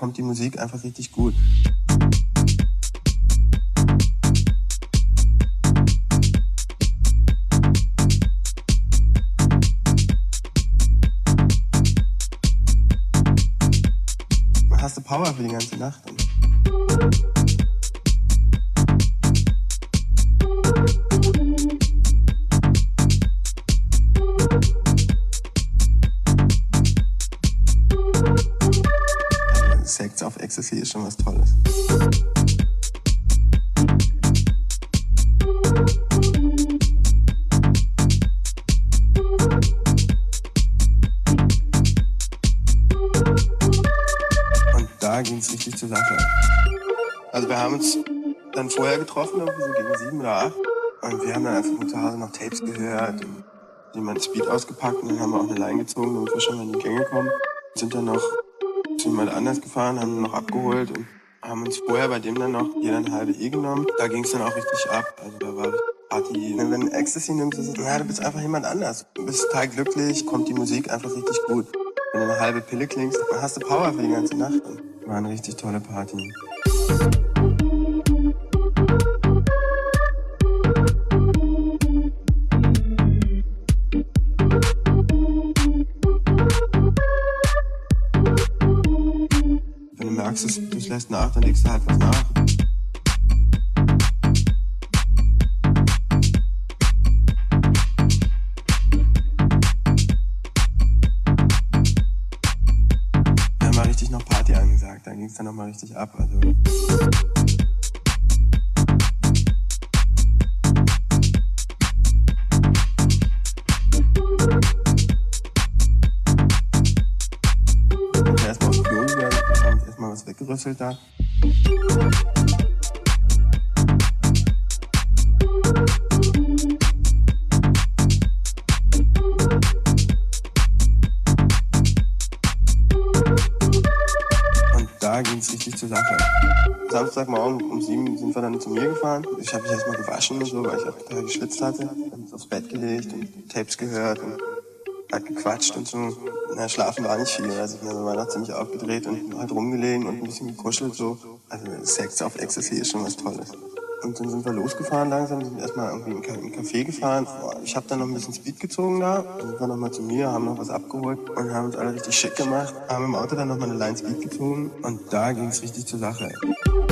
Kommt die Musik einfach richtig gut. Und jemand Speed ausgepackt und dann haben wir auch eine Line gezogen, damit wir schon mal in die Gänge kommen. Sind dann noch zu jemand anders gefahren, haben ihn noch abgeholt und haben uns vorher bei dem dann noch jeder eine halbe E genommen. Da ging es dann auch richtig ab. Also da war Party. Wenn du Ecstasy nimmst, ist es, ja, du bist einfach jemand anders. Du bist total glücklich, kommt die Musik einfach richtig gut. Wenn du eine halbe Pille klingst, dann hast du Power für die ganze Nacht. War eine richtig tolle Party. Wenn du lässt nach, dann legst du halt was nach. Haben mal richtig noch Party angesagt, da ging es dann nochmal richtig ab. Also weggerüsselt da. Und da ging es richtig zur Sache. Samstagmorgen um sieben sind wir dann zu mir gefahren. Ich habe mich erstmal gewaschen und so, weil ich auch geschwitzt hatte. Haben uns aufs Bett gelegt und Tapes gehört und halt gequatscht und so. Na, schlafen war nicht viel. Also wir waren noch ziemlich aufgedreht und halt rumgelegen und ein bisschen gekuschelt so. Also Sex auf Ecstasy ist schon was Tolles. Und dann sind wir losgefahren langsam, sind erstmal irgendwie in einen Café gefahren. Ich habe dann noch ein bisschen Speed gezogen da. Dann sind wir nochmal zu mir, haben noch was abgeholt und haben uns alle richtig schick gemacht. Haben im Auto dann nochmal eine Line Speed gezogen und da ging es richtig zur Sache. War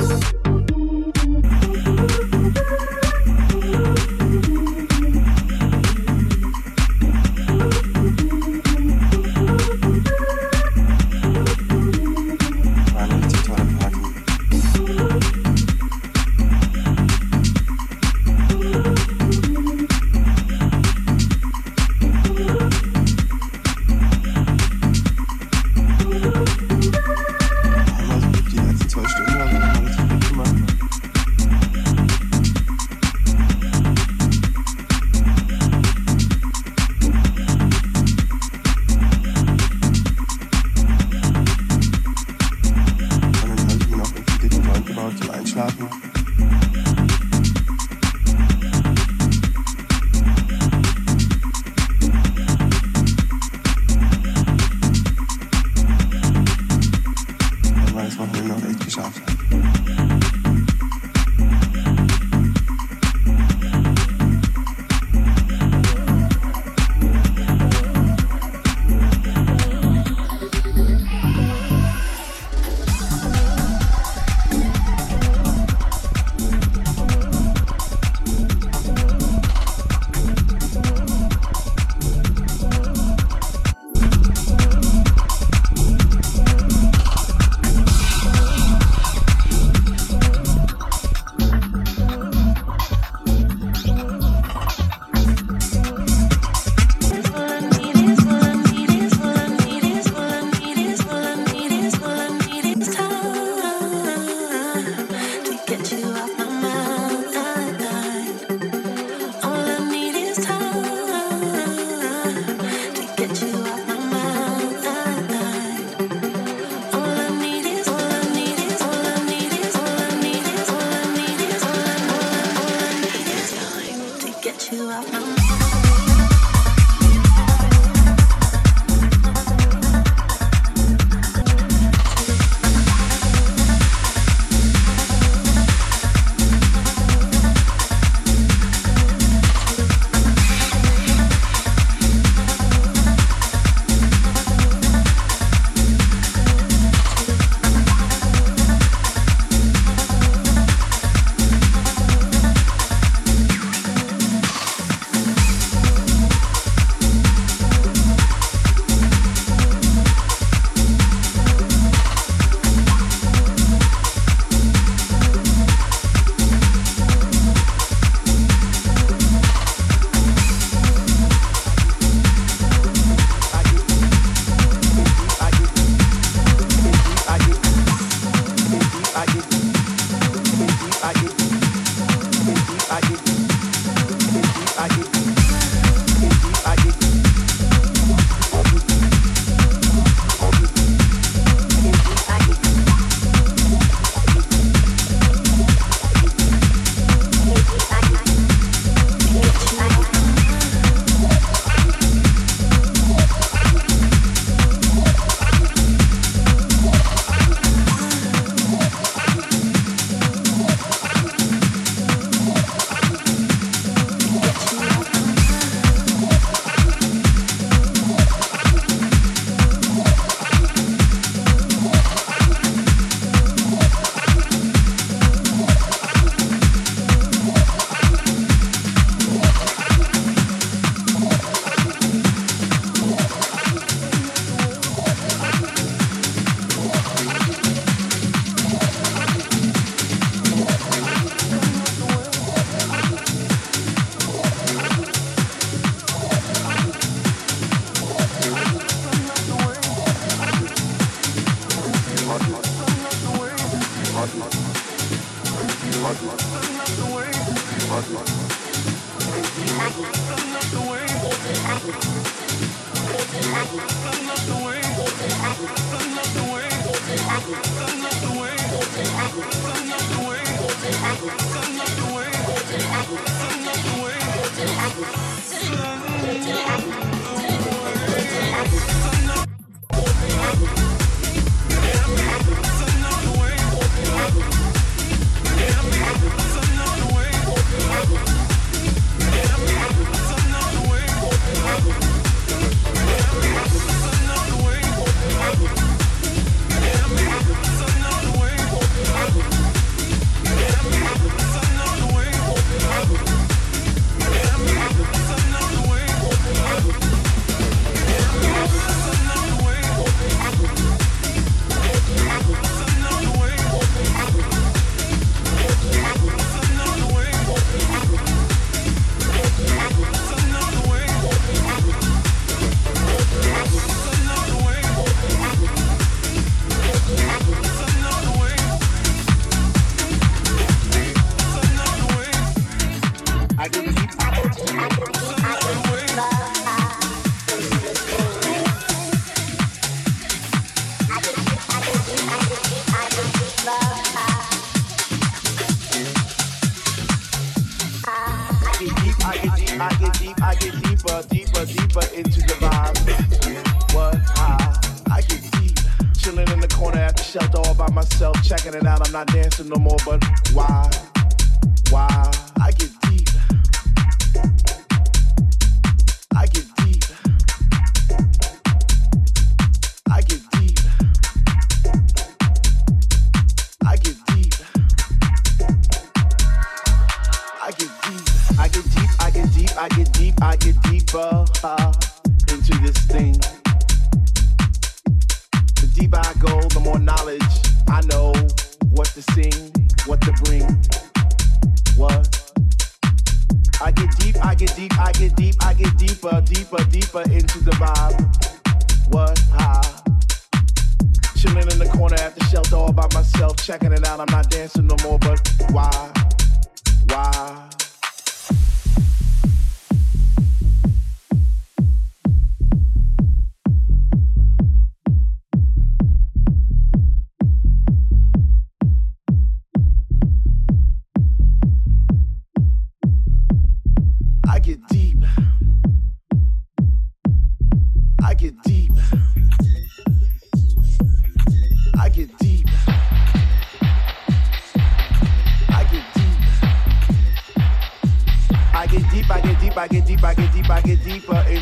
deeper I go, the more knowledge I know what to sing, what to bring. What? I get deep, I get deep, I get deep, I get deeper, deeper, deeper into the vibe. What? How? Chilling in the corner at the shelter all by myself, checking it out. I'm not dancing no more, but why? Why?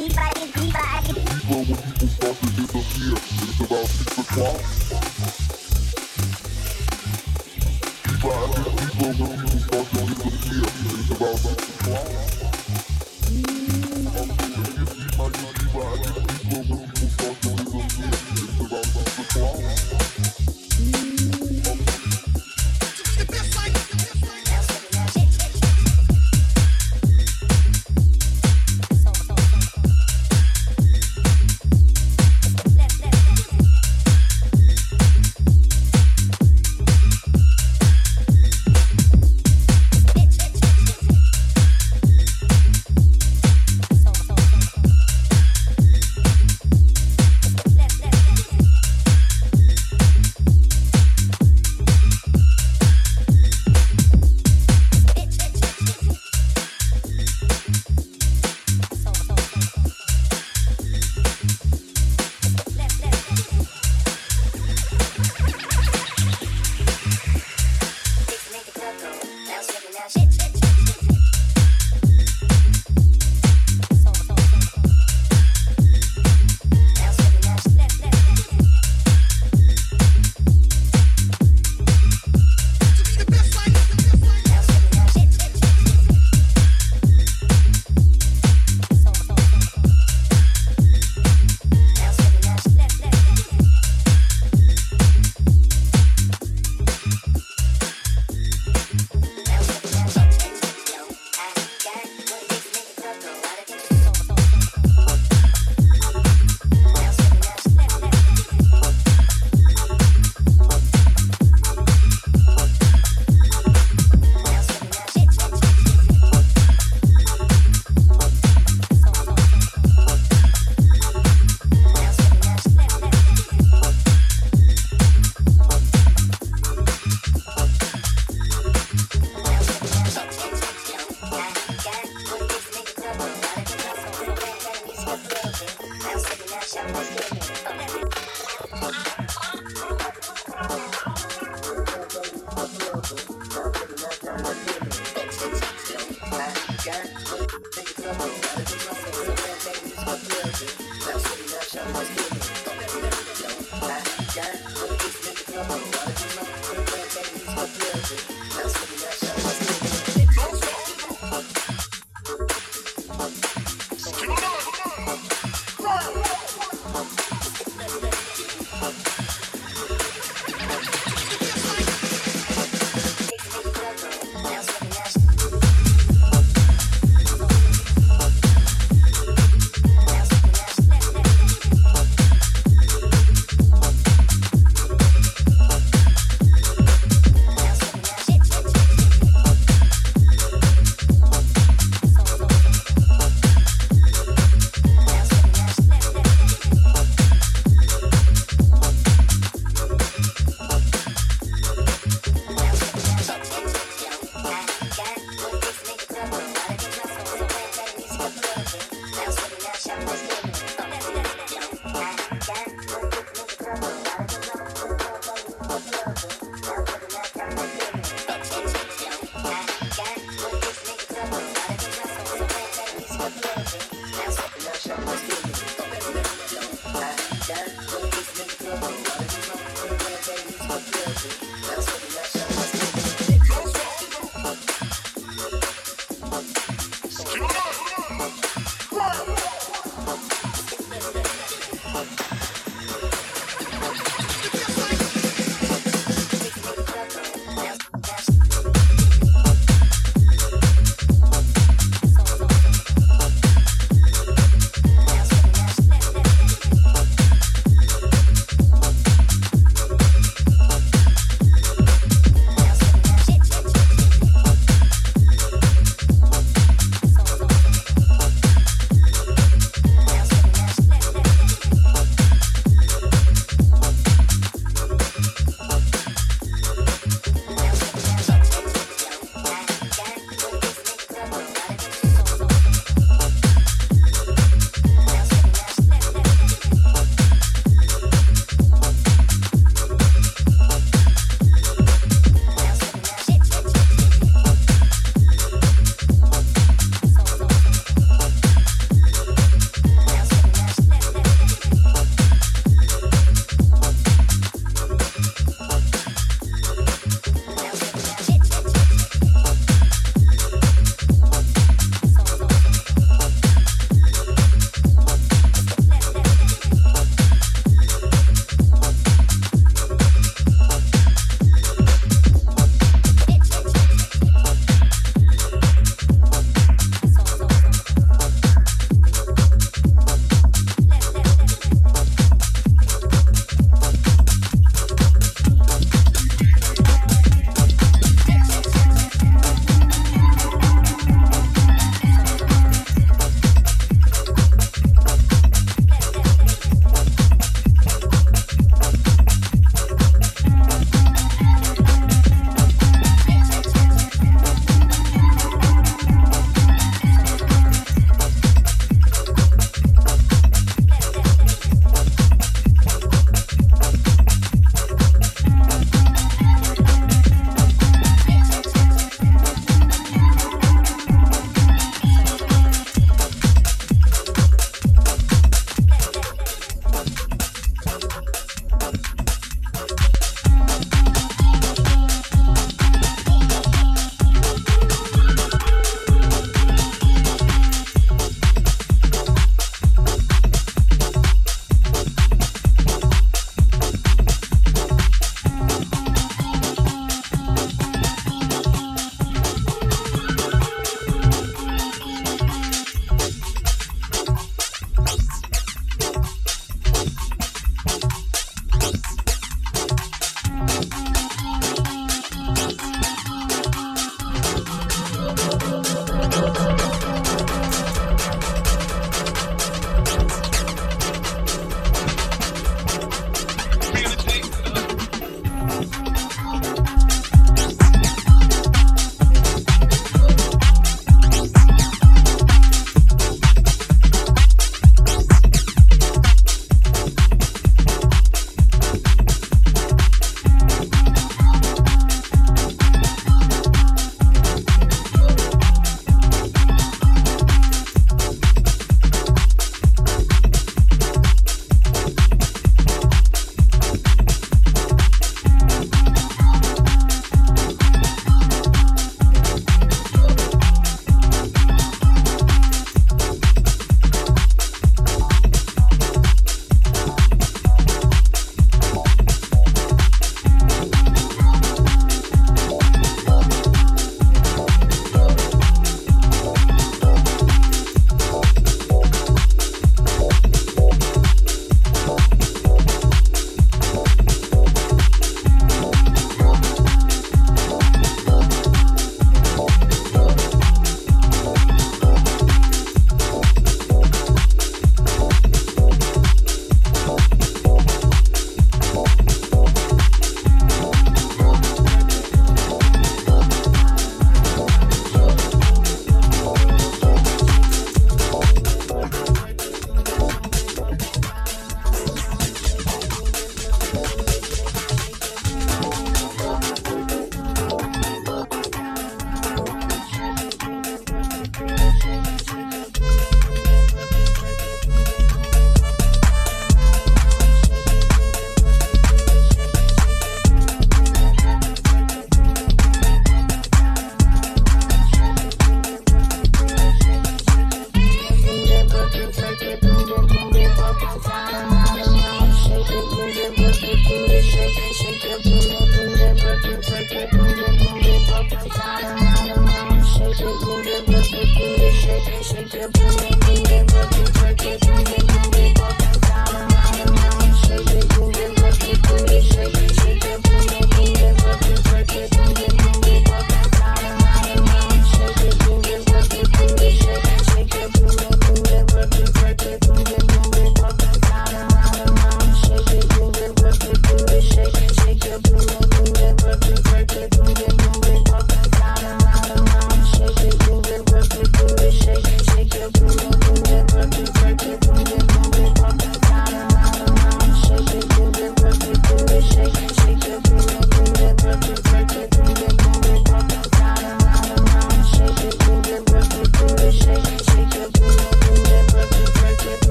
deeper, deeper, deeper. When people start to get up here, it's about six o'clock. Deeper, deeper. When people start to get up here, it's about six o'clock.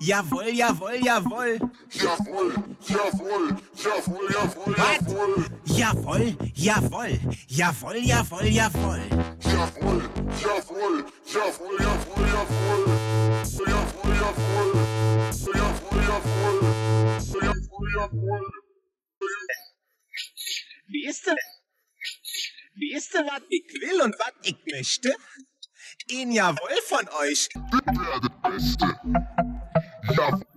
Jawohl, jawohl, jawohl. Jawohl, jawohl, jawohl, jawohl, jawohl. Jawohl, jawohl, jawohl, jawohl, jawohl. reden ja wohl von euch. Ich werde Beste. Jawohl.